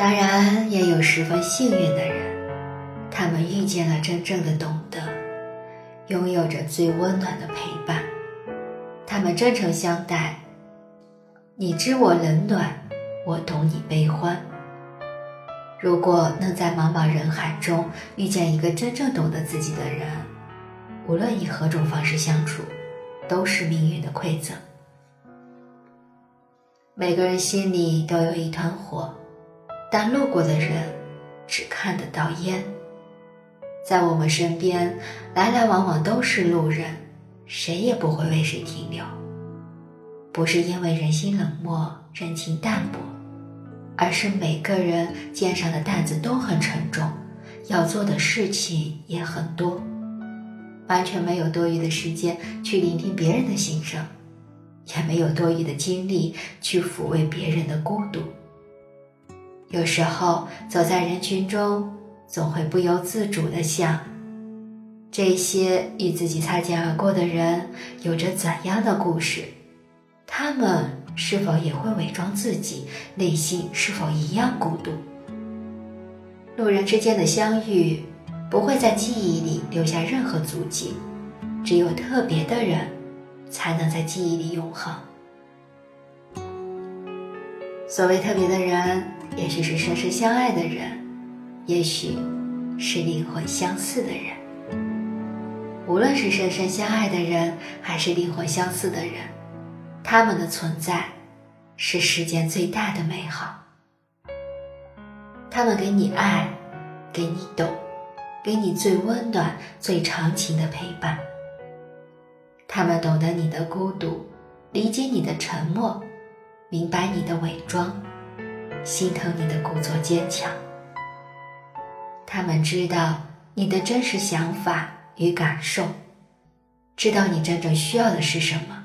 当然，也有十分幸运的人，他们遇见了真正的懂得，拥有着最温暖的陪伴。他们真诚相待，你知我冷暖，我懂你悲欢。如果能在茫茫人海中遇见一个真正懂得自己的人，无论以何种方式相处，都是命运的馈赠。每个人心里都有一团火，但路过的人只看得到烟。在我们身边，来来往往都是路人，谁也不会为谁停留。不是因为人心冷漠、人情淡薄，而是每个人肩上的担子都很沉重，要做的事情也很多，完全没有多余的时间去聆听别人的心声。也没有多余的精力去抚慰别人的孤独。有时候走在人群中，总会不由自主地想：这些与自己擦肩而过的人有着怎样的故事？他们是否也会伪装自己？内心是否一样孤独？路人之间的相遇，不会在记忆里留下任何足迹，只有特别的人。才能在记忆里永恒。所谓特别的人，也许是深深相爱的人，也许是灵魂相似的人。无论是深深相爱的人，还是灵魂相似的人，他们的存在是世间最大的美好。他们给你爱，给你懂，给你最温暖、最长情的陪伴。他们懂得你的孤独，理解你的沉默，明白你的伪装，心疼你的故作坚强。他们知道你的真实想法与感受，知道你真正需要的是什么，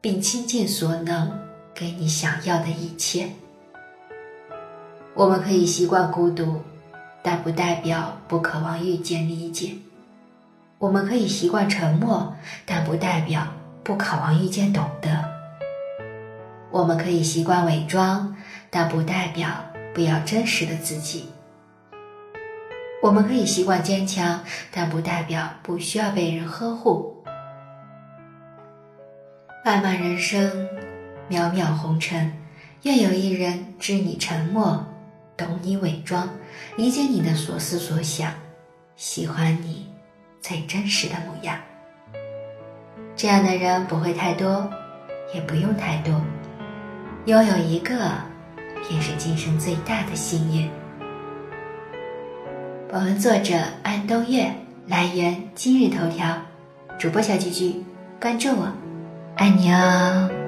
并倾尽所能给你想要的一切。我们可以习惯孤独，但不代表不渴望遇见理解。我们可以习惯沉默，但不代表不渴望遇见懂得；我们可以习惯伪装，但不代表不要真实的自己；我们可以习惯坚强，但不代表不需要被人呵护。漫漫人生，渺渺红尘，愿有一人知你沉默，懂你伪装，理解你的所思所想，喜欢你。最真实的模样，这样的人不会太多，也不用太多，拥有一个，便是今生最大的幸运。本文作者安东月，来源今日头条，主播小菊菊，关注我，爱你哦。